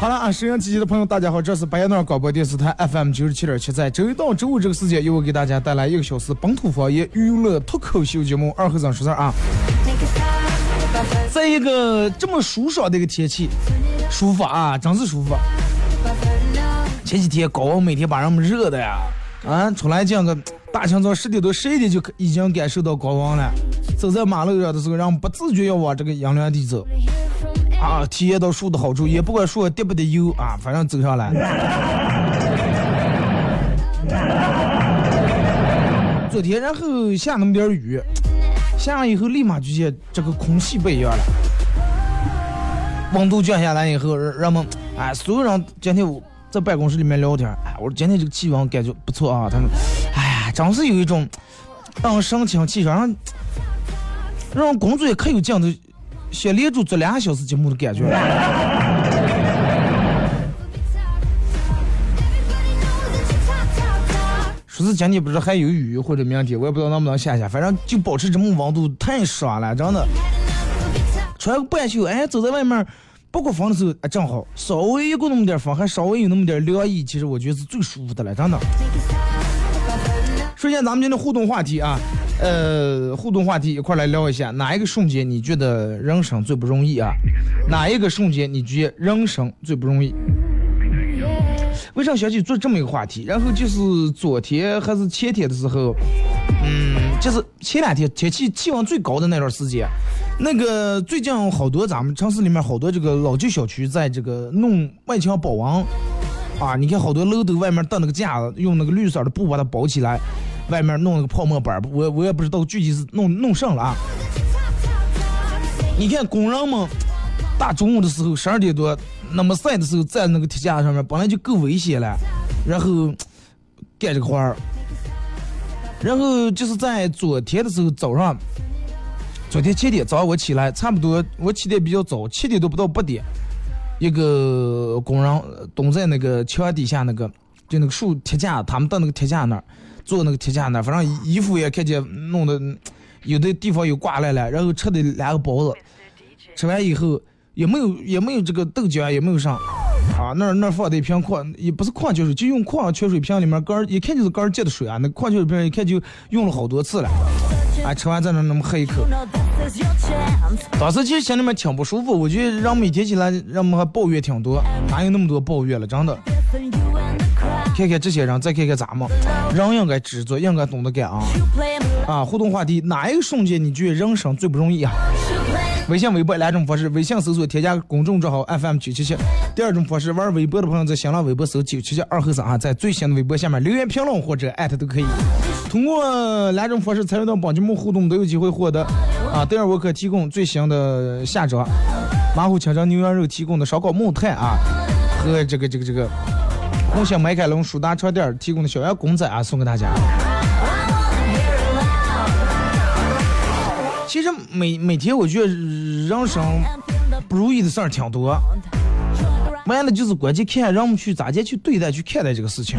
好了啊，收音机前的朋友，大家好，这是白彦淖广播电视台 FM 九十七点七，在周一到周五这个时间，由我给大家带来一个小时本土方言娱乐脱口秀节目《二和尚说事儿》啊。在一个这么舒爽的一个天气，舒服啊，真是舒服。前几天高温每天把人们热的呀，啊，出来见个大清早十点多十一点就已经感受到高温了。走在马路上的时候，让不自觉要往这个阴凉地走啊，体验到树的好处，也不管树滴不滴油啊，反正走上来。昨天然后下那么点雨，下完以后立马就见这个空气不一样了，温度降下来以后，人们哎，所有人今天我在办公室里面聊天，哎，我说今天这个气温感觉不错啊，他们，哎，真是有一种让人神清气爽，让人工作也可有劲的，想连着做两个小时节目的感觉。说是今天不是还有雨，或者明天我也不知道能不能下下，反正就保持这么温度，太爽了，真的。穿个半袖，哎，走在外面，不过风的时候，哎，正好，稍微一过那么点风，还稍微有那么点凉意，其实我觉得是最舒服的了，真的。Make it stop. 首先，咱们今天互动话题啊，呃，互动话题一块来聊一下，哪一个瞬间你觉得人生最不容易啊？哪一个瞬间你觉得人生最不容易？为啥想起做这么一个话题？然后就是昨天还是前天的时候，嗯，就是前两天天气气温最高的那段时间，那个最近好多咱们城市里面好多这个老旧小区在这个弄外墙保温。啊，你看好多楼都外面搭那个架子，用那个绿色的布把它包起来，外面弄了个泡沫板儿，我我也不知道具体是弄弄上了啊。你看工人们大中午的时候十二点多那么晒的时候站那个铁架上面，本来就够危险了，然后干这个活儿，然后就是在昨天的时候早上，昨天七点早上我起来，差不多我起得比较早，七点多不到八点。一个工人蹲在那个墙底下那个，就那个树铁架，他们到那个铁架那儿，坐那个铁架那，反正衣服也看见弄的，有的地方有挂来了，然后吃的两个包子，吃完以后也没有也没有这个豆浆，也没有上，啊，那那放的一瓶矿，也不是矿泉水，就用矿泉水瓶里面干，一看就是干儿接的水啊，那矿泉水瓶一看就用了好多次了，啊，吃完在那那么喝一口。当时其实心里面挺不舒服，我觉得人每天起来，让我们还抱怨挺多，哪有那么多抱怨了？真的，看看这些人，再看看咱们，人应该知足，应该懂得感恩啊！互动话题，哪一个瞬间你觉得人生最不容易啊？微信、微博两种方式，微信搜索添加公众账号 FM 九七七。第二种方式，玩微博的朋友在新浪微博搜九七七二后三啊，在最新的微博下面留言评论或者艾特都可以。通过两种方式参与到本节目互动，都有机会获得啊，德尔沃克提供最新的下装，马虎清蒸牛羊肉提供的烧烤木炭啊，和这个这个这个红星麦凯龙舒达床垫提供的小羊公仔啊，送给大家。其实每每天我觉得人生不如意的事儿挺多，完了就是关键看人们去咋接去对待、去看待这个事情。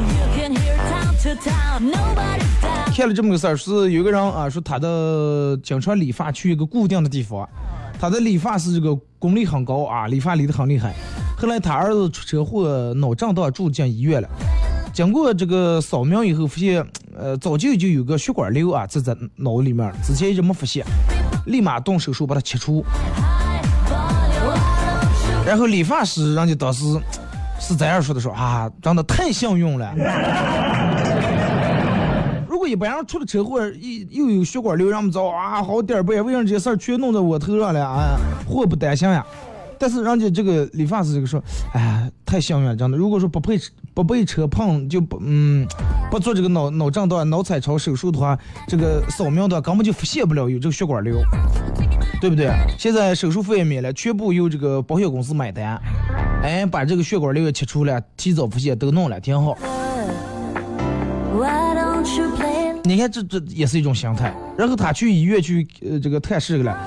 看了这么个事儿，是有个人啊说他的经常理发去一个固定的地方，他的理发师这个功力很高啊，理发理得很厉害。后来他儿子出车祸脑震荡住进医院了，经过这个扫描以后发现，呃，早就就有个血管瘤啊，在在脑里面，之前一直没发现，立马动手术把它切除。然后理发师人家当时是这样说的：说啊，真的太幸运了。如果一般人出了车祸，一又有血管瘤，让我们找啊，好点儿呗，为什么这些事儿全弄到我头上了啊？祸不单行呀。但是人家这个理发师这个说，哎，太幸运了，真的。如果说不被不被车碰，就不嗯不做这个脑脑震荡、脑彩超手术的话，这个扫描的根本就发现不了有这个血管瘤，对不对？现在手术费也免了，全部由这个保险公司买单，哎，把这个血管瘤也切除了，提早发现都弄了，挺好。你看这这也是一种心态。然后他去医院去呃这个探视去了，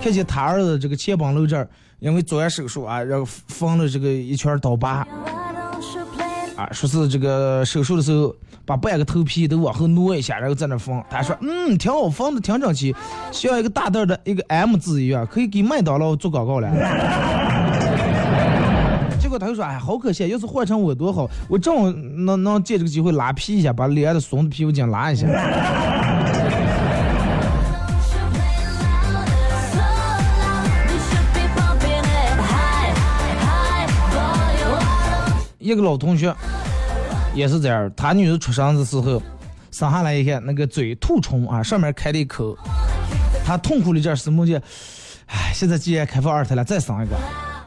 看见他儿子这个前膀漏这儿。因为做完手术啊，然后缝了这个一圈刀疤，啊，说是这个手术的时候把半个头皮都往后挪一下，然后在那缝。他说，嗯，挺好，缝的挺整齐，像一个大袋的一个 M 字一样，可以给麦当劳做广告了。结果他又说，哎，好可惜，要是换成我多好，我正好能能借这个机会拉皮一下，把脸的松的皮肤筋拉一下。一个老同学也是这样，他女儿出生的时候生下来一看，那个嘴吐虫啊，上面开了一口，他痛苦的劲儿是梦见，唉，现在既然开放二胎了，再生一个，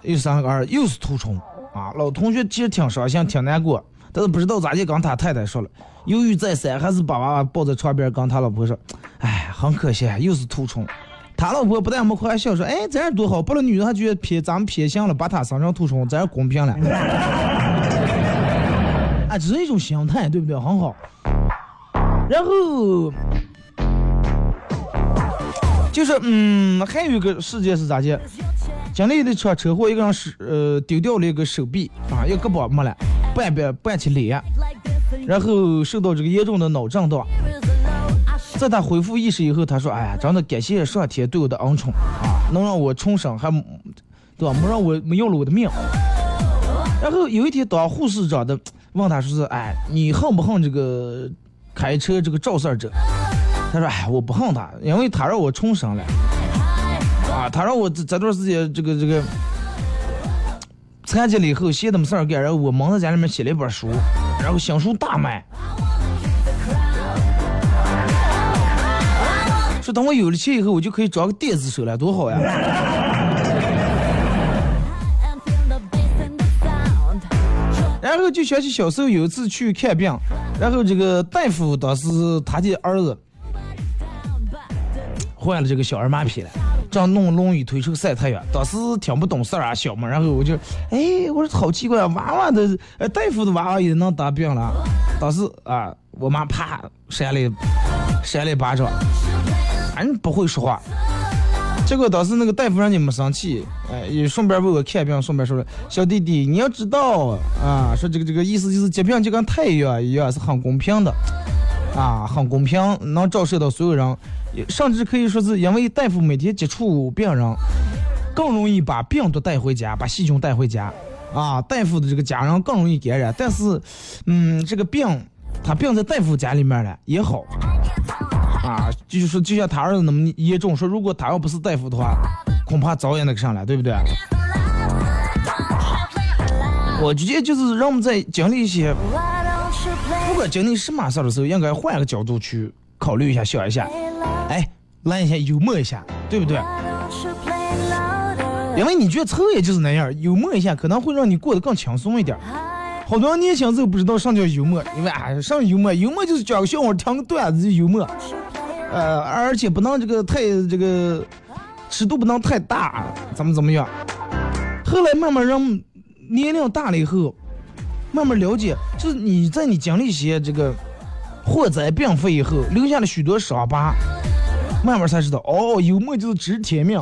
又生一个儿，又是吐虫啊。老同学其实挺伤心，挺难过，但是不知道咋就跟他太太说了，犹豫再三，还是把娃娃抱在床边跟他老婆说，唉，很可惜，又是吐虫。他老婆不但没开玩笑说，哎，这样多好，不了女人还觉得偏咱们偏心了，把他生成吐虫，这样公平了。只，是一种心态，对不对？很好。然后就是，嗯，还有一个事件是咋的？经历的车车祸，一个人是呃丢掉了一个手臂啊，一个胳膊没了，半边半起脸，然后受到这个严重的脑震荡。在他恢复意识以后，他说：“哎呀，真的感谢上天对我的恩宠啊，能让我重生，还对吧？没让我没要了我的命。”然后有一天当护士长的。问他说是，哎，你恨不恨这个开车这个肇事者？他说，哎，我不恨他，因为他让我重生了。啊，他让我这这段时间这个这个残疾了以后闲的没事儿干，然后我忙在家里面写了一本书，然后新书大卖。说等我有了钱以后，我就可以装个电子手了，多好呀！后就想起小时候有一次去看病，然后这个大夫当时他的儿子患了这个小儿麻痹了，正弄轮椅推车晒太阳，当时听不懂事儿啊，小嘛，然后我就，哎，我说好奇怪，娃娃的，呃，大夫的娃娃也能得病了，当时啊，我妈啪扇了扇了一巴掌，反正不会说话。结果当时那个大夫人家没生气，哎，也顺便问我看病，顺便说了：“小弟弟，你要知道啊，说这个这个意思就是疾病就跟太阳一样，是很公平的，啊，很公平，能照射到所有人，甚至可以说是因为大夫每天接触病人，更容易把病毒带回家，把细菌带回家，啊，大夫的这个家人更容易感染。但是，嗯，这个病他病在大夫家里面了也好。”啊，就是说，就像他儿子那么严重，说如果他要不是大夫的话，恐怕早也那个上了，对不对？我觉得就是让我们在经历一些，不管经历什么事儿的时候，应该换个角度去考虑一下，想一下，哎，来一下幽默一下，对不对？因为你觉得丑也就是那样，幽默一下可能会让你过得更轻松一点。好多人年轻时候不知道什么叫幽默，因为啊，什么幽默？幽默就是讲个笑话，听个段子幽默。呃，而且不能这个太这个尺度不能太大，怎么怎么样？后来慢慢让年龄大了以后，慢慢了解，就是你在你经历一些这个祸灾病祸以后，留下了许多伤疤，慢慢才知道，哦，幽默就是知天命。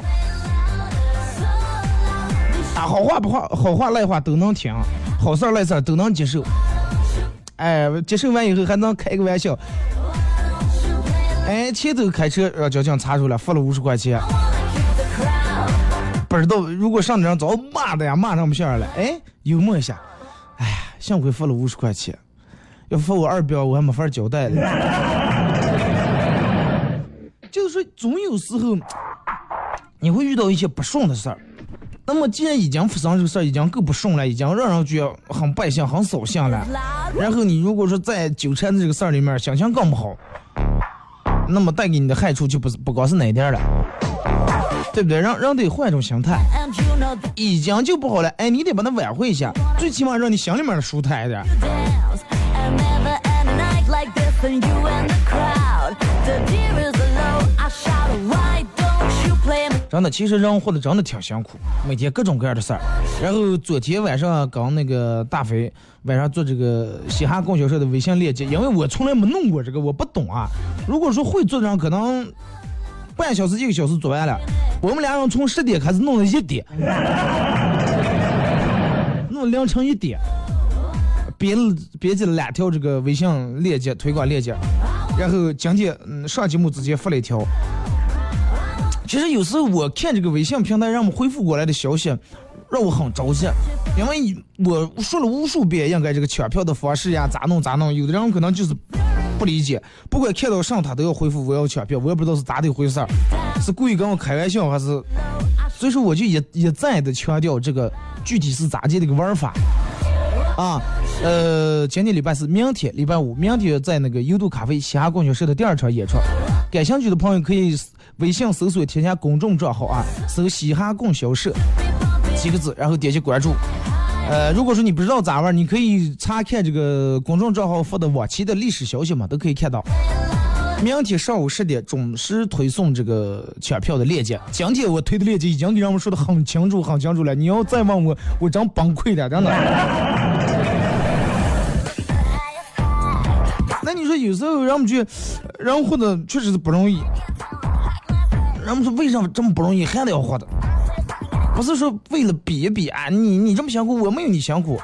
啊，好话不话，好话赖话都能听，好事赖事都能接受。哎，接受完以后还能开个玩笑。哎，前头开车让交警查住了，罚了五十块钱。不知道，如果上张早骂的呀，骂上不下来。哎，幽默一下，哎呀，幸亏付了五十块钱，要付我二标，我还没法交代了。就是说，总有时候你会遇到一些不顺的事儿。那么，既然已经发生这个事儿，已经够不顺了，已经让人觉得很败兴、很扫兴了。然后你如果说在纠缠的这个事儿里面，心情更不好，那么带给你的害处就不是不光是那点了，对不对？让让得换一种心态，已经就不好了，哎，你得把它挽回一下，最起码让你心里面舒坦一点。真的，其实人活得真的挺辛苦，每天各种各样的事儿。然后昨天晚上跟那个大飞晚上做这个嘻哈供销社的微信链接，因为我从来没弄过这个，我不懂啊。如果说会做的人，可能半小时一个小时做完了。我们俩人从十点开始弄到一点，弄凌晨一点，编了编辑了两条这个微信链接推广链接，然后今天嗯上节目之前发了一条。其实有时候我看这个微信平台让我们回复过来的消息，让我很着急，因为我说了无数遍应该这个抢票的方式呀，咋弄咋弄，有的人可能就是不理解，不管看到上他都要回复我要抢票，我也不知道是咋的回事儿，是故意跟我开玩笑还是？所以说我就一一再的强调这个具体是咋的这个玩法啊，呃，今天礼拜四，明天礼拜五，明天在那个优度咖啡嘻哈供销社的第二场演出，感兴趣的朋友可以。微信搜索添加公众账号啊，搜“嘻哈供销社”几个字，然后点击关注。呃，如果说你不知道咋玩，你可以查看这个公众账号发的往期的历史消息嘛，都可以看到。明天上午十点准时推送这个抢票的链接。今天我推的链接已经给人们说的很清楚、很清楚了。你要再问我，我真崩溃了，真的。那你说有时候人们去，人活的确实是不容易。人们说为什么这么不容易还得要活的？不是说为了比一比啊，你你这么辛苦，我没有你辛苦。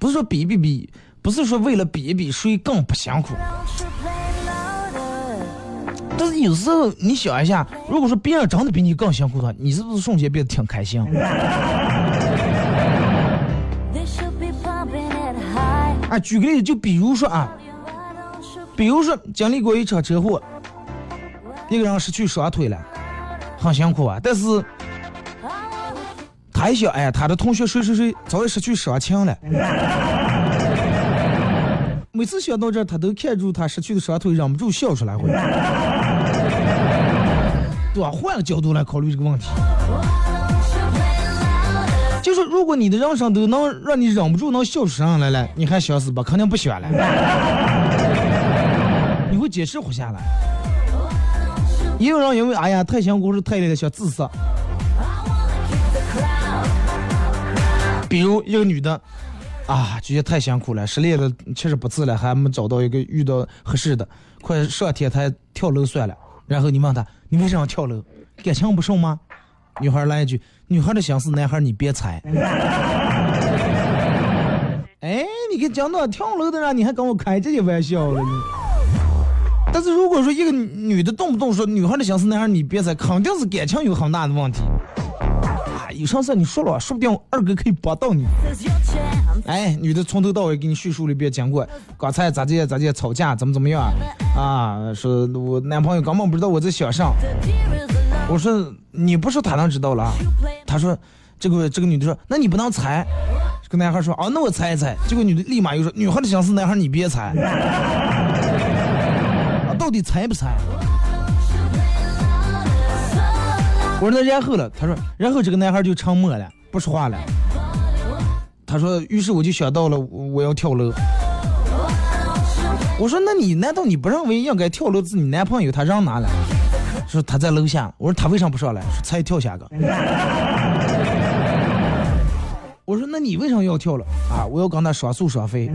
不是说比比比，不是说为了比一比谁更不辛苦。但是有时候你想一下，如果说别人真的比你更辛苦的话，你是不是瞬间变得挺开心？啊，举个例子，就比如说啊，比如说经历过一场车祸，一个人失去双腿了。很辛苦啊，但是他一想，哎呀，他的同学谁谁谁早已失去双亲了。每次想到这，他都看住他失去的双腿，忍不住笑出来。会，对吧？换个角度来考虑这个问题，就是如果你的人生都能让你忍不住能笑出声来了，你还想死吧？肯定不想了。你会坚持活下来。也有人因为哎呀太辛苦是太累了想自杀，比如一个女的，啊觉得太辛苦了，失恋了，确实不次了，还没找到一个遇到合适的，快上天台跳楼算了。然后你问她，你为什么跳楼？感情不顺吗？女孩来一句，女孩的心思，男孩你别猜。哎，你给讲到跳楼的人，你还跟我开这些玩笑了呢？但是如果说一个女的动不动说女孩的心思，男孩你别猜，肯定是感情有很大的问题。啊，有啥事你说了，说不定二哥可以帮到你。哎，女的从头到尾给你叙述了一遍经过，刚才咋地咋地吵架，怎么怎么样啊？啊说我男朋友根本不知道我在想啥。我说你不说他能知道了？他说这个这个女的说那你不能猜。这个男孩说啊那我猜一猜。这个女的立马又说女孩的心思，男孩你别猜。到底猜不猜？我说那然后了，他说然后这个男孩就沉默了，不说话了。他说，于是我就想到了我要跳楼。我说那你难道你不认为应该跳楼是你男朋友他让哪了？说他在楼下。我说他为啥不上来？说才跳下个。我说那你为什么要跳了？啊，我要跟他双宿双飞。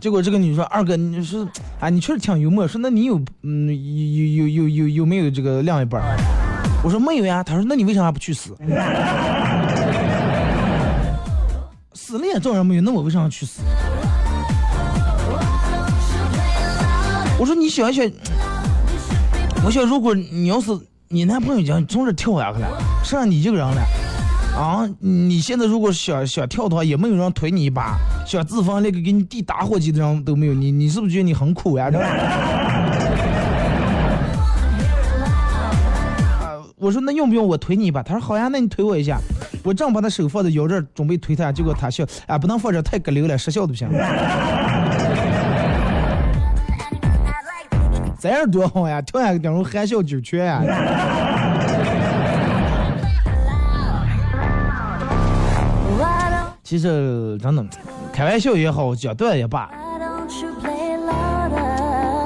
结果这个女说：“二哥，你说，啊，你确实挺幽默。说那你有，嗯，有有有有有没有这个另一半？我说没有呀。他说那你为啥不去死？死了也照样没有，那我为啥要去死？我说你想想，我想如果你要是你男朋友讲从这跳下去了，剩下你一个人了，啊，你现在如果想想跳的话，也没有人推你一把，想自焚那个给你递打火机的人都没有，你你是不是觉得你很苦呀？啊我说那用不用我推你一把？他说好呀，那你推我一下。我正把他手放在腰这儿，准备推他，结果他笑，啊，不能放这太隔流了，失效都不行。这样多好呀，跳下个顶上含笑九泉呀。其实真的，开玩笑也好，讲段也罢。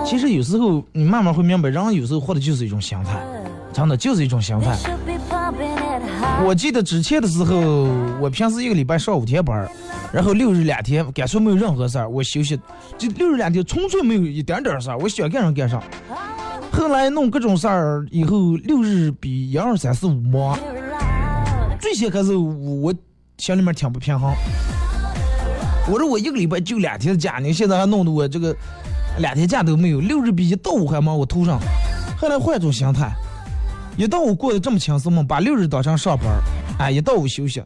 其实有时候你慢慢会明白，人有时候活的就是一种心态。真的就是一种心态。我记得之前的时候，我平时一个礼拜上五天班然后六日两天，感觉没有任何事儿，我休息，就六日两天纯粹没有一点点事儿，我想干啥干啥。后来弄各种事儿以后，六日比一二三四五忙。最先开始我心里面挺不平衡，我说我一个礼拜就两天的假，你现在还弄得我这个两天假都没有，六日比一到五还忙我头上。后来换种心态。一到五过得这么轻松吗？把六日当成上班哎，一到五休息。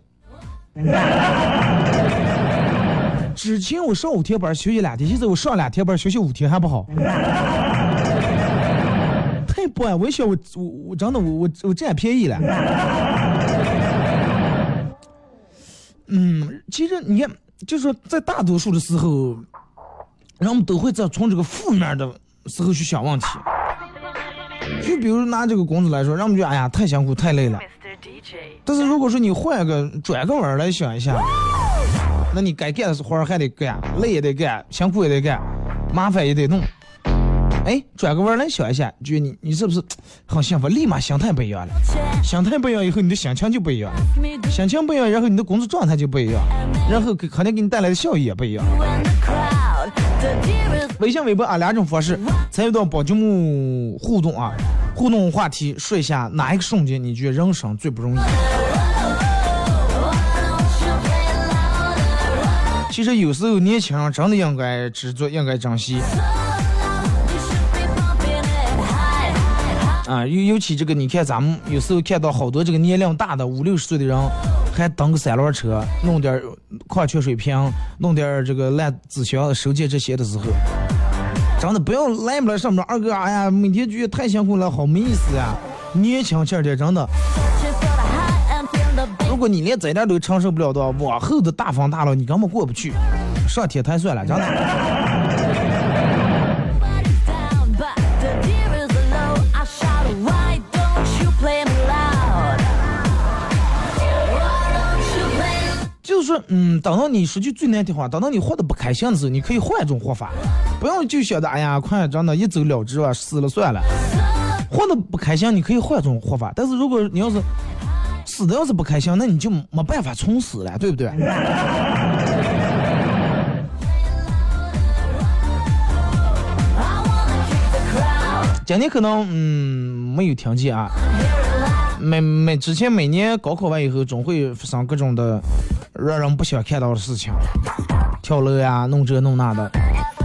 之前我上五天班休息两天，现在我上两天班休息五天还不好？太不安，我想我我我真的我我我占便宜了。嗯，其实你看，就是在大多数的时候，人们都会在从这个负面的时候去想问题。就比如拿这个工资来说，人们就哎呀太辛苦太累了。但是如果说你换个转个弯来想一下，那你该干的活还得干，累也得干，辛苦也得干，麻烦也得弄。哎，转个弯来想一下，觉得你你是不是很幸福？立马心态不一样了，心态不一样以后，你的心情就不一样，心情不一样，然后你的工作状态就不一样，然后肯定给你带来的效益也不一样。微信、微博啊两种方式参与到宝节目互动啊，互动话题说一下哪一个瞬间你觉得人生最不容易？其实有时候年轻人真的应该知足，应该珍惜。啊，尤尤其这个，你看咱们有时候看到好多这个年龄大的五六十岁的人，还蹬个三轮车，弄点矿泉水瓶，弄点这个烂纸箱收件这些的时候，真的不要来不来上班，二哥，哎呀，每天觉得太辛苦了，好没意思呀。年轻气儿的，真的。如果你连这点都承受不了的话，往后的大风大浪你根本过不去，上天台算了，真的。就是，嗯，等到你说句最难听话，等到你活得不开心的时候，你可以换一种活法，不要就想着，哎呀，快真的，一走了之吧，死了算了。活得不开心，你可以换一种活法。但是如果你要是死的要是不开心，那你就没办法重死了，对不对？今天可能嗯没有听见啊。每每之前每年高考完以后，总会发生各种的让人不想看到的事情，跳楼呀，弄这弄那的。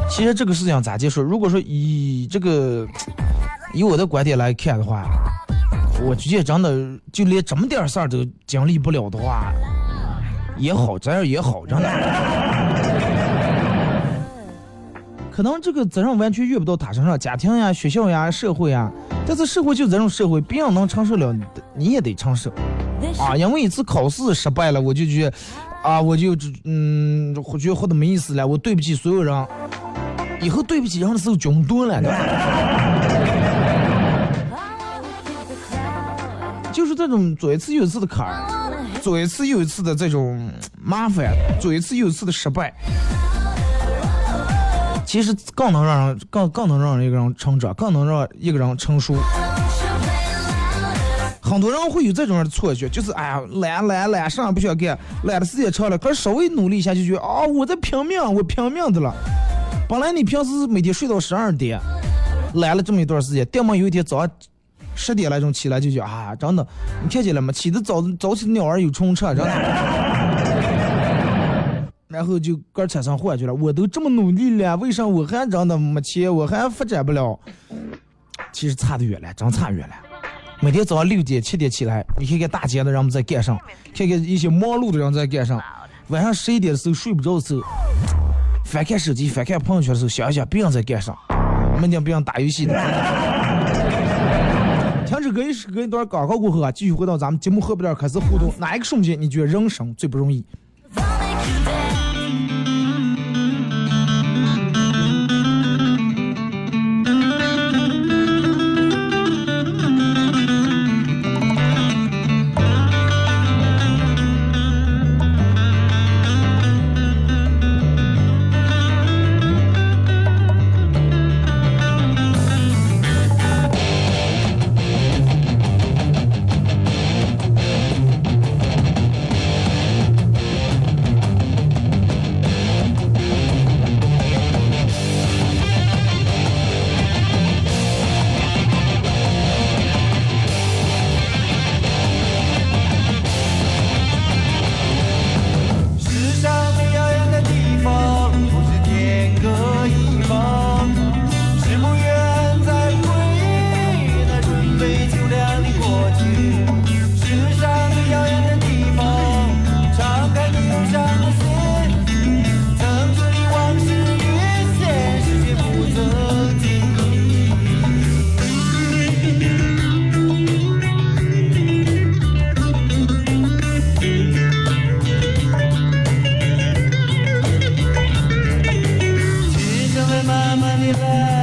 其实这个事情咋结束？如果说以这个以我的观点来看的话，我直接真的就连这么点事儿都经历不了的话，也好，这样也好，真的。可能这个责任完全遇不到他身上，家庭呀、学校呀、社会呀。但是社会就这种社会，别人能承受了，你也得承受啊！因为一次考试失败了，我就觉得啊，我就嗯，我觉得活得没意思了。我对不起所有人，以后对不起人的时候就多了。就是这种左一次又一次的坎儿，左一次又一次的这种麻烦，左一次又一次的失败。其实更能让人更更能让一个人成长，更能让一个人成熟。很多人会有这种的错觉，就是哎呀懒懒懒，啥也不想干，懒的时间长了，可是稍微努力一下就觉得啊，我在拼命，我拼命的了。本来你平时每天睡到十二点，懒了这么一段时间，突然有一天早上十点来钟起来就觉得啊，真的，你看见了吗？起得早早起的鸟儿有虫吃，真的。然后就个产生幻觉了。我都这么努力了，为啥我还真的没钱，我还发展不了？其实差得远了，真差远了。每天早上六点、七点起来，你看看大街的人们在干啥，看看一些忙碌的人在干啥。晚上十一点的时候睡不着的时候，翻看手机、翻看朋友圈的时候，想一想别人在干啥，明天别人打游戏呢。停止隔一隔一段广告过后啊，继续回到咱们节目后边开始互动。哪一个瞬间你觉得人生最不容易？间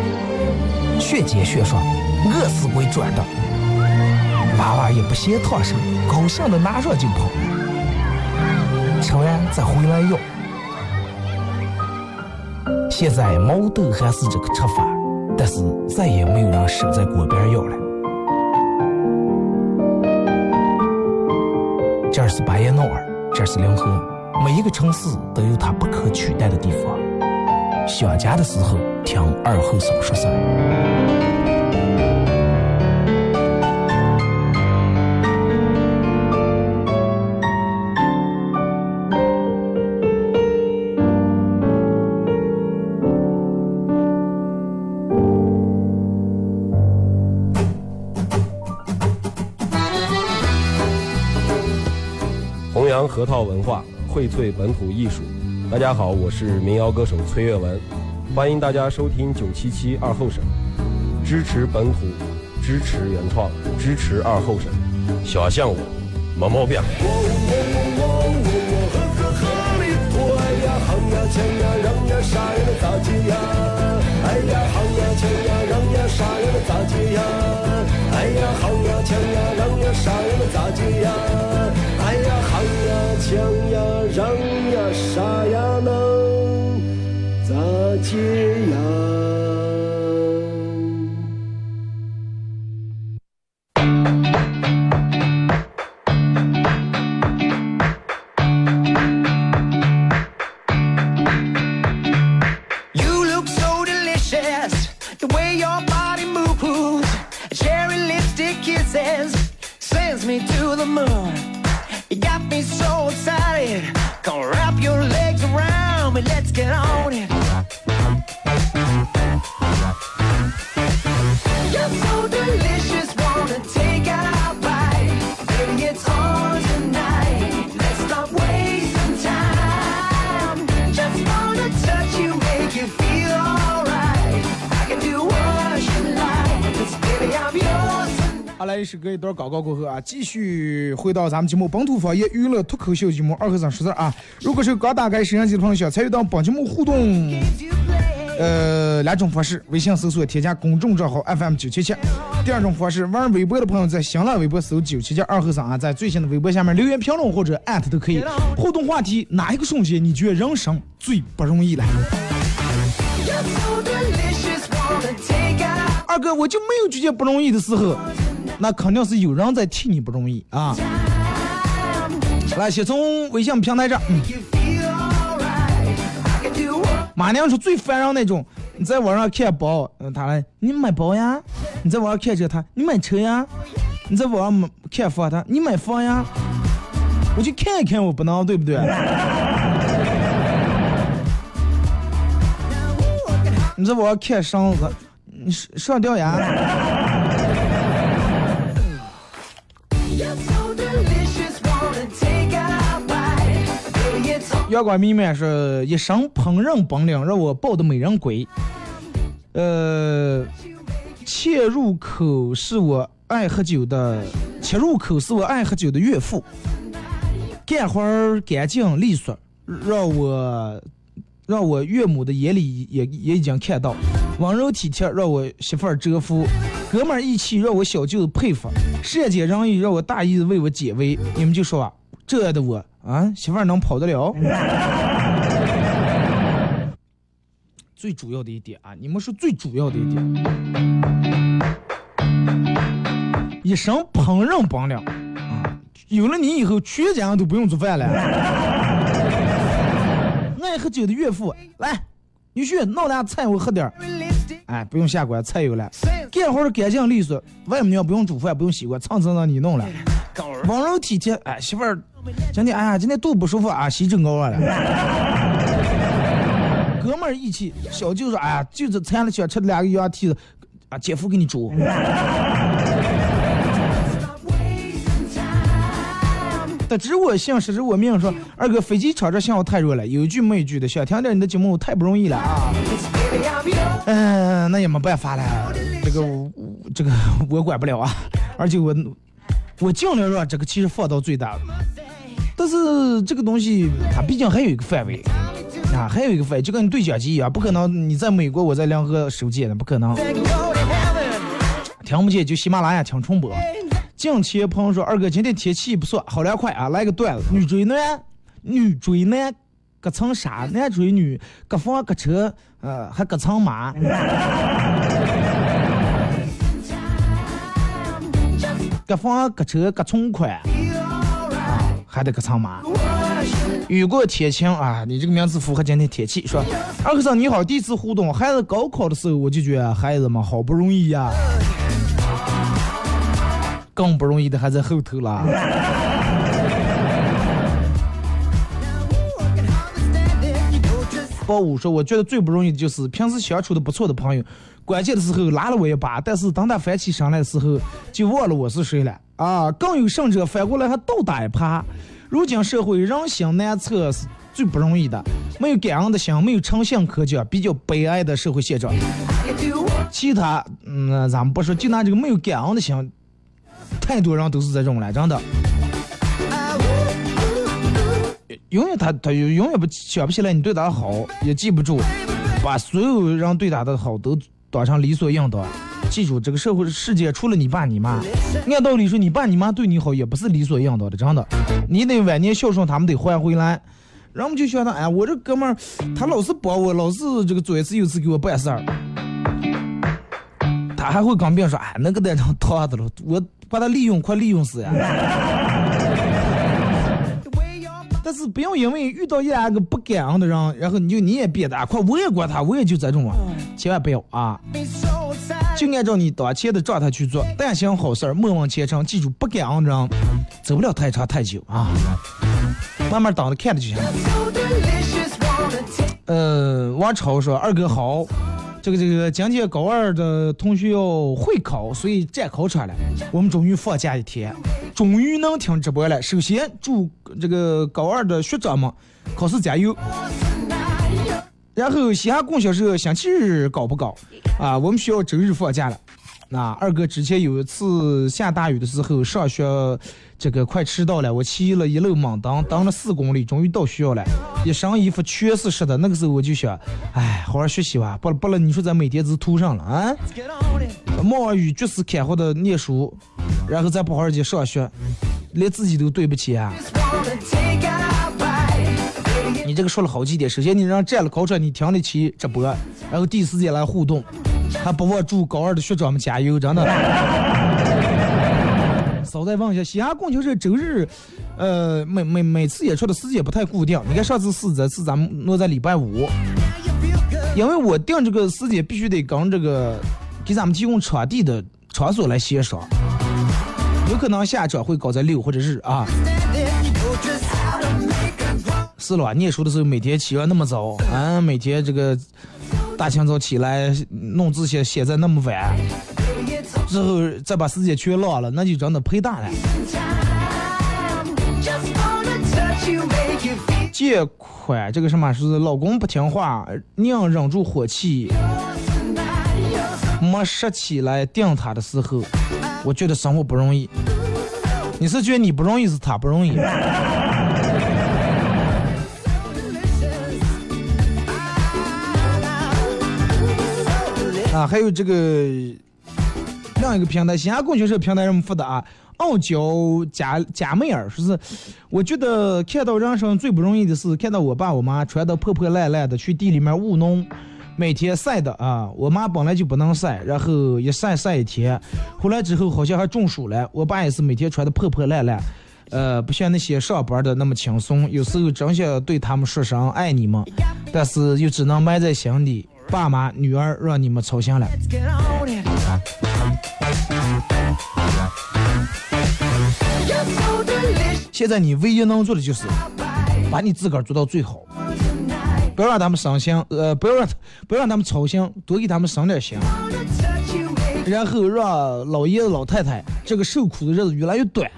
学煎学涮，饿死鬼转的。娃娃也不嫌烫手，高兴的拿上就跑，吃完再回来要。现在毛豆还是这个吃法，但是再也没有人守在锅边要了。这是巴彦淖尔，这是临河，每一个城市都有它不可取代的地方。想家的时候，听二后生说事儿。弘扬核桃文化，荟萃本土艺术。大家好，我是民谣歌手崔月文，欢迎大家收听九七七二后生，支持本土，支持原创，支持二后生。小象我，没毛病。哎呀，行想，呀，让呀，啥呀能咋接？Tonight. 好来，时隔一段广告过后啊，继续回到咱们节目本土方言娱乐脱口秀节目二和尚说事儿啊。如果是刚打开摄像机的朋友，想参与到本节目互动，呃，两种方式：微信搜索添加公众账号 FM 九七七；第二种方式，玩微博的朋友在新浪微博搜九七七二和尚啊，在最新的微博下面留言评论或者艾特都可以。互动话题：哪一个瞬间你觉得人生最不容易了？二哥，我就没有觉得不容易的时候，那肯定是有人在替你不容易啊。来，先从微信平台这儿，马娘是最烦人那种，你在网上看包，他来你买包呀；你在网上看车，他你买车呀；你在网上看房，他你买房呀。我去看一看，我不能对不对？你在网上看绳子，你上上吊呀？阳光弥漫是一身烹饪本领让我抱得美人归。呃，切入口是我爱喝酒的，切入口是我爱喝酒的岳父。干活儿干净利索，让我让我岳母的眼里也也已经看到，温柔体贴让我媳妇儿折服，哥们儿义气让我小舅子佩服，善解人意让我大姨子为我解围。你们就说啊，这样的我啊，媳妇儿能跑得了？最主要的一点啊，你们是最主要的一点，一身烹饪本领啊，有了你以后，全家人都不用做饭了。爱喝酒的岳父，来，女婿弄点菜我喝点儿。哎，不用下锅，菜有了。干活儿干净利索，外母娘不用煮饭，不用洗锅，蹭蹭让你弄了。温柔体贴，哎，媳妇儿，今天哎呀，今天肚不舒服啊，洗整高了。哥们儿义气，小舅说，哎呀，舅子馋了想吃两个羊蹄子，啊，姐夫给你煮。得知我姓，失知我命。说二哥，飞机场这信号太弱了，有一句没一句的，想听点你的节目太不容易了啊。嗯、那也没办法了，这个我这个我管不了啊，而且我我尽量让这个其实放到最大，但是这个东西它毕竟还有一个范围啊，还有一个范围，就跟你对讲机一样，不可能你在美国，我在两河手机的，不可能。听不见就喜马拉雅听重播。近期朋友说二哥今天天气不错，好凉快啊，来个段子，女追男，女追男。隔层纱，男追女，隔房隔车，呃，还隔层马。隔房隔车隔存款，啊，还得隔层马。雨过天晴啊，你这个名字符合今天天气。说二哥嫂你好，第一次互动，孩子高考的时候我就觉得孩子们好不容易呀、更不容易的还在后头啦。我说，我觉得最不容易的就是平时相处的不错的朋友，关键的时候拉了我一把，但是当他翻起身来的时候，就忘了我是谁了啊！更有甚者，反过来还倒打一耙。如今社会人心难测是最不容易的，没有感恩的心，没有诚信可讲，比较悲哀的社会现状。其他，嗯，咱们不说，就拿这个没有感恩的心，太多人都是这种了，真的。永远他他永远不想不起来你对他好，也记不住，把所有人对他的好都当成理所应当。记住，这个社会世界除了你爸你妈，按道理说你爸你妈对你好也不是理所应当的，真的。你得晚年孝顺他们得还回来。然后就觉得，哎，我这哥们儿他老是帮我，老是这个左一次右次给我办事儿。他还会跟别人说，哎，那个在成套子了，我把他利用，快利用死呀！但是不要因为遇到一两个不感恩的人，然后你就你也变得快，我也管他，我也就这种啊，千万不要啊！就按照你当前的状态去做，但行好事儿，莫问前程。记住，不感恩的人走不了太长太久啊，慢慢等着看着就行。呃，王超说：“二哥好，这个这个，今天高二的同学要会考，所以占考场了。我们终于放假一天，终于能听直播了。首先祝这个高二的学长们考试加油。然后西安供销社星期日搞不搞？啊，我们学校周日放假了。那二哥之前有一次下大雨的时候上学，这个快迟到了，我骑了一路猛蹬，蹬了四公里，终于到学校了。一身衣服全是湿的，那个时候我就想，哎，好好学习吧，不不了，你说咱每天只涂上了啊？冒着雨就是开好的念书，然后再不好好去上学，连自己都对不起啊！你这个说了好几点，首先你让占了考场，你听得起直播，然后第一时间来互动，还不忘祝高二的学长们加油，真的。捎带问一下，西安供销社周日，呃，每每每次演出的时间不太固定。你看上次是这次咱们挪在礼拜五，因为我定这个时间必须得跟这个给咱们提供场地的场所来协商，有可能下场会搞在六或者日啊。是了，念书的时候每天起来那么早，啊，每天这个大清早起来弄字写写在那么晚，之后再把时间全落了，那就真的赔大了。借款这个什么是老公不听话，宁忍住火气，没拾起来定他的时候，我觉得生活不容易。你是觉得你不容易，是他不容易？啊，还有这个另一个平台，西安供销社平台上面发的啊，傲娇贾贾妹儿说是，我觉得看到人生最不容易的是看到我爸我妈穿的破破烂烂的去地里面务农，每天晒的啊，我妈本来就不能晒，然后一晒晒一天，回来之后好像还中暑了。我爸也是每天穿的破破烂烂，呃，不像那些上班的那么轻松。有时候真想对他们说声爱你们，但是又只能埋在心底。爸妈，女儿让你们操心了。现在你唯一能做的就是把你自个儿做到最好，不要让他们伤心，呃，不要让不要让他们操心，多给他们省点心然后让老爷子老太太这个受苦的日子越来越短。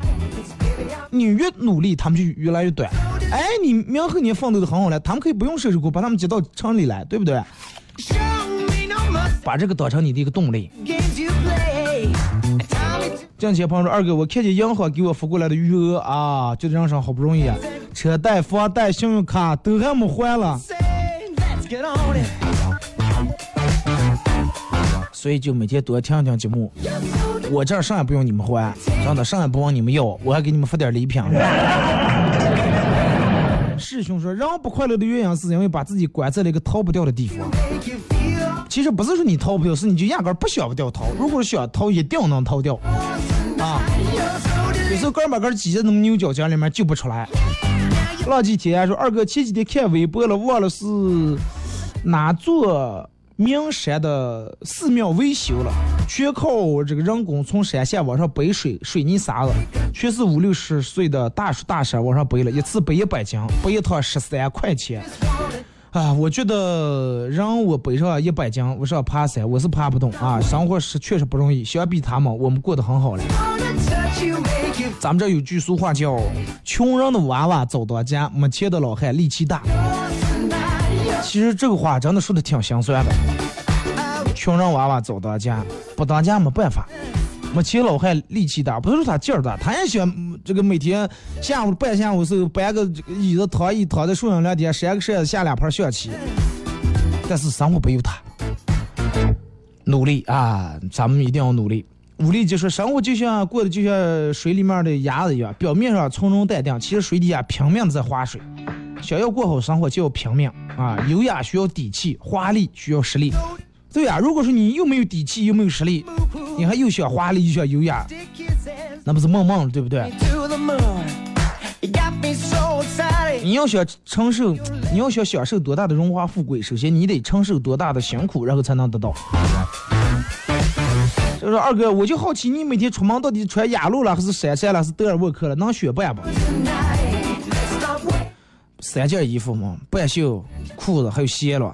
你越努力，他们就越来越短。哎，你明后年奋斗的很好了，他们可以不用受受苦，把他们接到城里来，对不对？把这个当成你的一个动力。games you play. Tell me to 这前朋友说，二哥，我看见银行给我发过来的余额啊，觉得人生好不容易啊，车贷、房贷、信用卡都还没还了，所以就每天多听听节目。我这儿啥也不用你们还，真的啥也不往你们要，我还给你们发点礼品。师兄说，人不快乐的原因是因为把自己关在了一个逃不掉的地方。其实不是说你逃不掉，是你就压根儿不想不掉逃。如果想逃，一定能逃掉。啊，有时候个儿把个儿挤在那么牛角尖里面救不出来。浪迹天涯说，二哥前几天看微博了，忘了是哪座名山的寺庙维修了，全靠这个人工从山下往上背水水泥沙子，全是五六十岁的大叔大婶往上背了，一次背一百斤，背一趟十三块钱。啊，我觉得让我背上一百斤，我上爬山，我是爬不动啊。生活是确实不容易，相比他们，我们过得很好了。咱们这有句俗话叫“穷人的娃娃早当家，没钱的老汉力气大”。其实这个话真的说的挺心酸的。穷人娃娃早当家，不当家没办法。没钱老汉力气大，不是说他劲儿大，他也想嗯这个每天下午半下午时候搬个椅子躺一躺在树荫凉底下扇个扇子下两盘象棋。但是生活不由他，努力啊，咱们一定要努力。武力就说生活就像过得就像水里面的鸭子一样，表面上从容淡定，其实水底下拼命的在划水。想要过好生活，就要拼命啊！优雅需要底气，华丽需要实力。对呀、如果说你又没有底气，又没有实力，你还又想华丽又想优雅，那不是梦梦了，对不对？你要想承受，你要想享受多大的荣华富贵，首先你得承受多大的辛苦，然后才能得到。就说二哥，我就好奇你每天出门到底穿雅鹿了，还是杉杉了，还是德尔沃克了？能选半不？三件衣服嘛，半袖、裤子还有鞋了。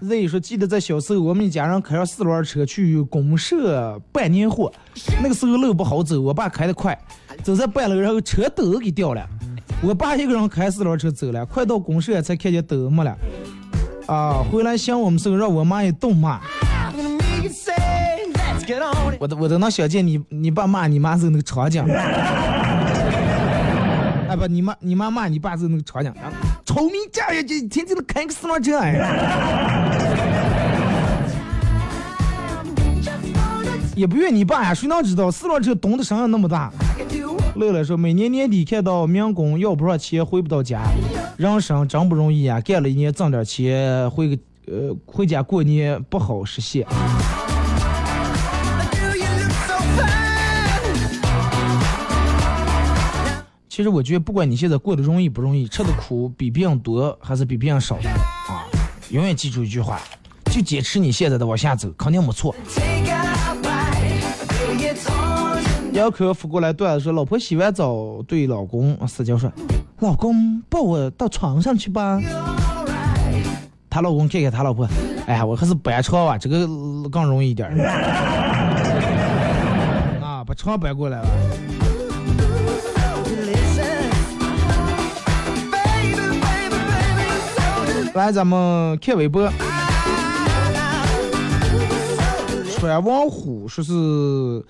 Z 说，记得在小时候，我们一家人开上四轮车去公社办年货，那个时候路不好走，我爸开得快，走在半路，然后车斗给掉了，我爸一个人开四轮车走了，快到公社才看见斗没了。啊，回来想我们时候，让我妈一顿骂，我都我都能想见你你爸骂你妈时候那个场景。哎不，你妈你妈骂你爸时候那个场景，啊臭名家呀，这天天都开个四轮车哎。也不怨你爸呀，谁能知道四轮车咚的声音那么大？乐乐说，每年年底看到民工要不上钱回不到家，人生真不容易啊！干了一年挣点钱，回个呃回家过年不好实现。其实我觉得，不管你现在过得容易不容易，吃的苦比别人多还是比别人少，啊，永远记住一句话，就坚持你现在的往下走，肯定没错。姚可扶过来段子说，老婆洗完澡对老公撒娇说：“老公，抱我到床上去吧。”她老公看看她老婆，哎呀，我还是搬床吧，这个呃更容易一点儿。啊，把床搬过来了。来，咱们看微博。川王虎说是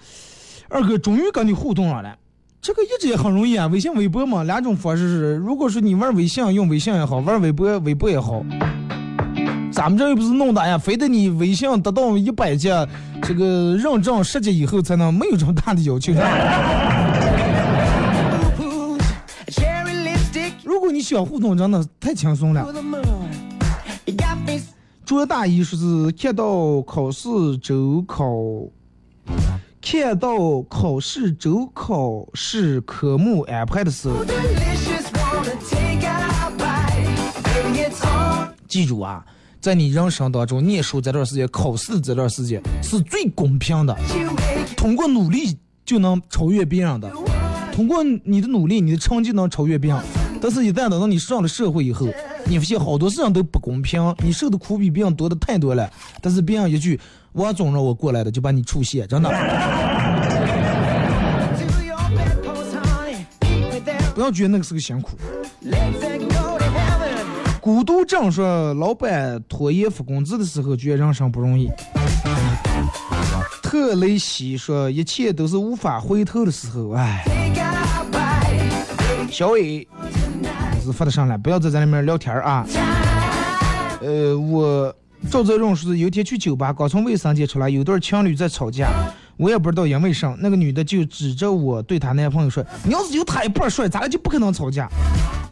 二哥终于跟你互动上了，这个一直也很容易啊，微信、微博嘛，两种方式是，如果说你玩微信用微信也好，玩微博微博也好，咱们这又不是弄的呀，非得你微信得到一百级这个认证十级以后才能，没有这么大的要求。如果你想互动真的太轻松了。卓大一说是看到考试周考，看到考试周考试科目。安排的时候，记住啊，在你人生当中念书这段时间、考试这段时间是最公平的，通过努力就能超越别人的，通过你的努力，你的成绩能超越别人。但是，一旦等到你上了社会以后，你发现好多事情都不公平，你受的苦比别人多的太多了。但是别人一句“王总让我过来的”，就把你出现，真的。不要觉得那个是个辛苦。孤独症说，老板拖延发工资的时候，觉得人生不容易。特雷西说，一切都是无法回头的时候，哎。小 A 发的上来，不要在咱里面聊天啊。呃，我赵泽荣是有一天去酒吧，刚从卫生间出来，有对情侣在吵架，我也不知道因为啥，那个女的就指着我对她男朋友说：“你要是有他一半帅，咱俩就不可能吵架。”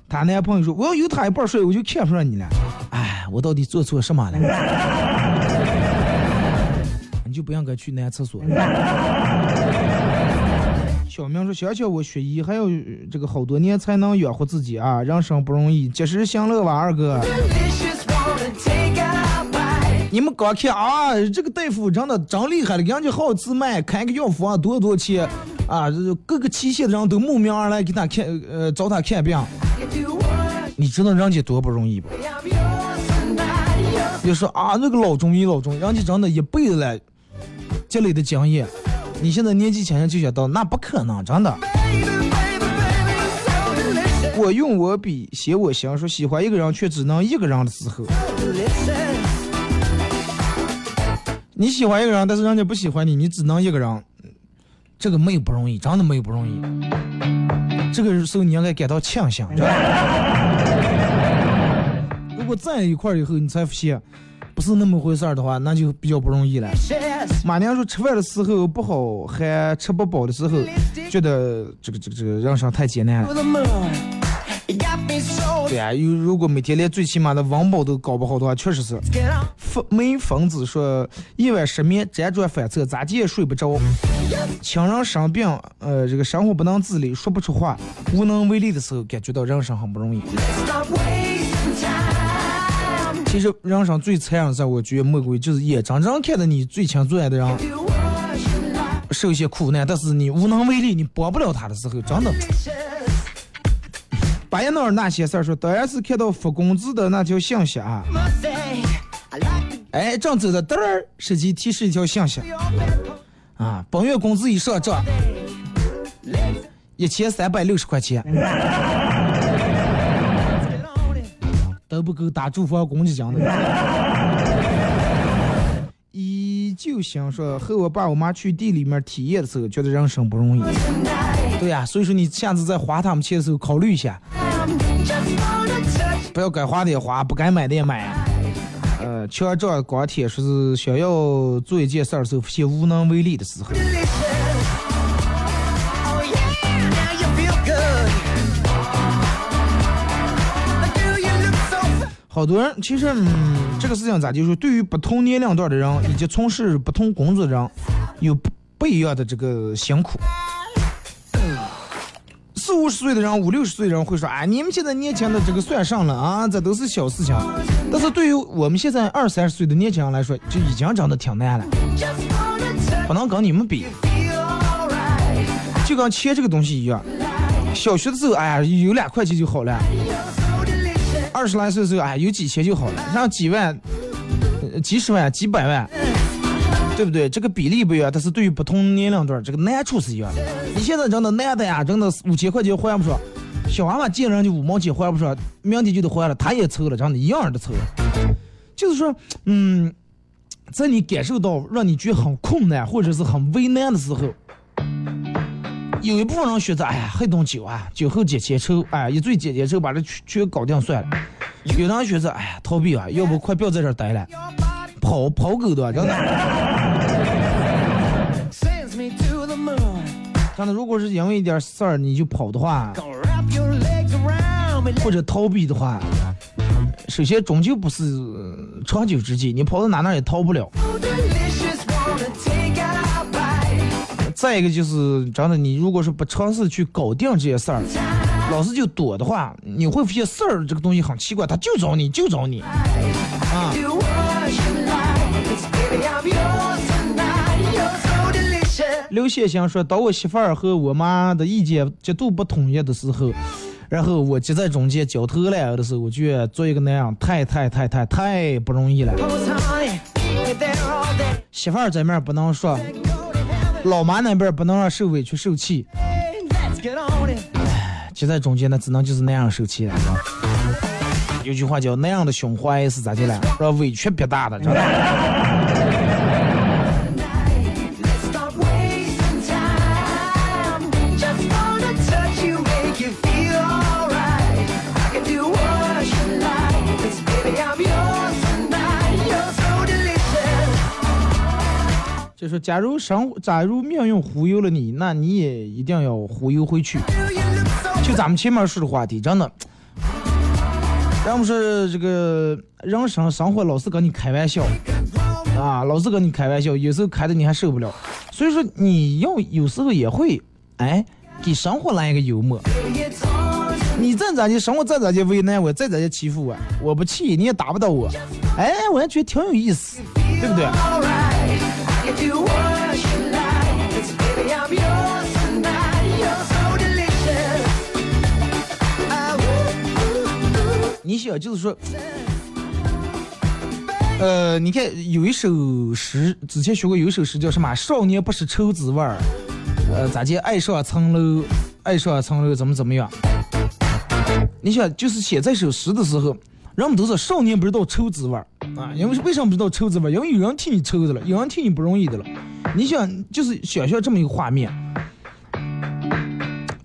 她男朋友说：“我要有他一半帅，我就看不上你了。”哎，我到底做错什么了？你就不应该去男厕所。小明说：“想想我学医还要呃这个好多年才能养活自己啊，人生不容易，及时行乐吧，二哥。你们刚看啊，这个大夫真的真厉害了，人家好自卖，开个药房多多钱啊？各个器械的人都慕名而来给他看，呃，找他看病。你知道人家多不容易不？I'm yours tonight. You're 别说啊，那个老中医老中医，人家真的一辈子来积累的经验。你现在年纪轻轻就想到，那不可能，真的。我用我笔写我心，说喜欢一个人却只能一个人的时候。你喜欢一个人，但是人家不喜欢你，你只能一个人，这个没有不容易，真的没有不容易。这个时候你应该感到庆幸。如果在一块以后，你才发现不是那么回事儿的话，那就比较不容易了。马娘说吃饭的时候不好，还吃不饱的时候，觉得这个这个这个人生太艰难了。对啊，有如果每天连最起码的温饱都搞不好的话，确实是。疯梅疯子说，夜晚失眠，辗转反侧，咋地也睡不着。亲人生病，呃，这个生活不能自理，说不出话，无能为力的时候，感觉到人生很不容易。其实人生最残忍的事，我觉得莫过于就是眼睁睁看着你最亲最爱的人受一些苦难，但是你无能为力，你帮不了他的时候，真的。巴彦淖尔那些事儿说，当然是看到发工资的那条信息啊，哎，正走着嘚儿，手机提示一条信息啊，本月工资已上涨。一千三百六十块钱都不够打住房公积金的。依旧想说和我爸我妈去地里面体验的时候，觉得人生不容易。对呀、所以说你下次再花他们钱的时候考虑一下，不要该花的也花，不该买的也买。呃，像这钢铁说是想要做一件事儿的时候，先无能为力的时候。好多人其实，嗯，这个事情咋就说，对于不同年龄段的人以及从事不同工作的人，有不不一样的这个辛苦。四五十岁的人、五六十岁的人会说：“啊，你们现在年轻的这个算上了啊，这都是小事情。”但是对于我们现在二三十岁的年轻人来说，就已经真的挺难了，不能跟你们比。就跟钱这个东西一样，小学的时候，哎呀，有两块钱就好了。二十来岁的时候，哎，有几千就好了，像几万、几十万、几百万，对不对？这个比例不一样，但是对于不同年龄段，这个难处是一样的。你现在真的难的呀，真的五千块钱还不上，小娃娃见人就五毛钱还不上，明天就得还了，他也愁了，真的一样的愁。就是说，嗯，在你感受到让你觉得很困难或者是很为难的时候，有一部分人选择，哎呀，喝顿酒啊，酒后解千愁，哎，一醉解千愁，把这全全搞定算了。有的人选择，哎呀，逃避啊，要不快不要在这待了，跑跑狗的，真的。真的，如果是因为一点事儿你就跑的话，或者逃避的话，首先终究不是长久之计，你跑到哪哪也逃不了。再一个就是真的，你如果是不尝试去搞定这些事儿，老是就躲的话，你会发现事儿这个东西很奇怪，他就找你，就找你。Delicious. 刘先生说，当我媳妇儿和我妈的意见极度不统一的时候，然后我夹在中间焦头烂额的时候，我觉得做一个那样太太太太太不容易了。媳妇儿这面不能说，老妈那边不能让受委屈受气，唉，就在中间呢只能就是那样受气了。有句话叫那样的胸怀是咋的了？让委屈憋大的，知道吧？就说假如生，假如命运忽悠了你，那你也一定要忽悠回去。就咱们前面说的话题，真的，咱们说这个人生生活老是跟你开玩笑，啊，老是跟你开玩笑，有时候开的你还受不了，所以说你要有时候也会，哎，给生活来一个幽默。你再咋的，生活再咋的为难我，再咋的欺负我，我不气你也打不到我，哎，我还觉得挺有意思，对不对？你想就是说，呃，你看有一首诗，之前学过有一首诗叫什么？少年不识愁滋味儿，呃，咋介？爱上层楼，爱上层楼，怎么怎么样？你想，就是写这首诗的时候，人们都说少年不知道愁滋味儿啊，因为为什么不知道愁滋味儿？因为有人替你抽的了，有人替你不容易的了。你想，就是想象这么一个画面。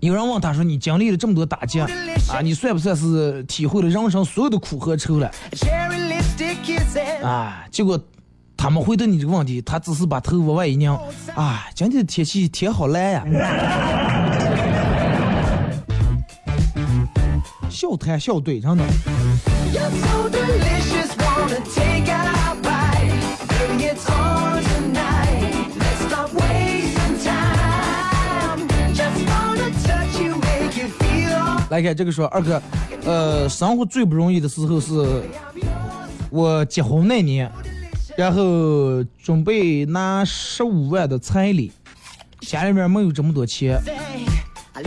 有人问他说：“你经历了这么多打击啊，你算不算是体会了人生所有的苦和愁了.啊？”结果他们回答你这个问题，他只是把头往外一拧，啊，今天的天气天好蓝呀，笑谈笑对，真的。来看这个说二哥，呃，生活最不容易的时候是我结婚那年，然后准备拿十五万的彩礼，家里面没有这么多钱，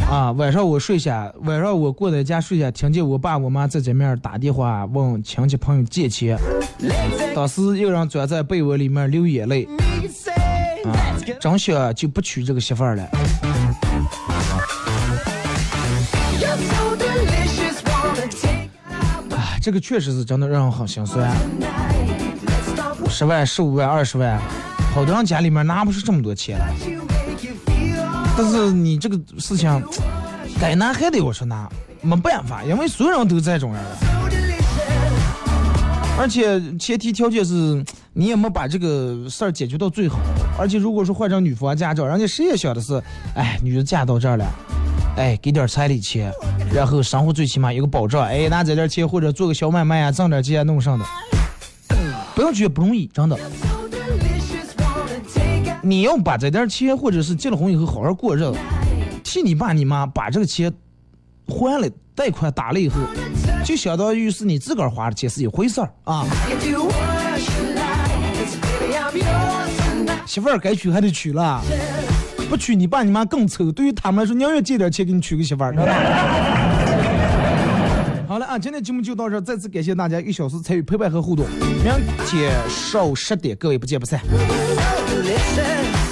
啊，晚上我睡下，晚上我过在家睡下，听见我爸我妈在这面打电话问亲戚朋友借钱，当时有人钻在被窝里面流眼泪啊，真想就不娶这个媳妇儿了。这个确实是真的让人很心酸。十万、十五万、二十万，好多人家里面拿不出这么多钱来。但是你这个事情，该拿还得我说拿，没办法，因为所有人都这种样的。而且前提条件是你也没把这个事儿解决到最好。而且如果说换成女方家长，人家谁也想的是，哎，女的嫁到这儿了，哎，给点彩礼钱，然后生活最起码有个保障，哎，拿这点钱或者做个小买卖啊，挣点钱弄上的，不要觉得不容易，真的。你要把这点钱，或者是结了婚以后好好过日子，替你爸你妈把这个钱还了，贷款打了以后，就相当于是你自个儿花的钱是一回事儿啊。媳妇儿该娶还得娶了，不娶你爸你妈更愁。对于他们来说，宁愿借点钱给你娶个媳妇儿，知道吧？好了啊，今天节目就到这儿，再次感谢大家一小时参与陪伴和互动。明天上午十点，各位不见不散。listen.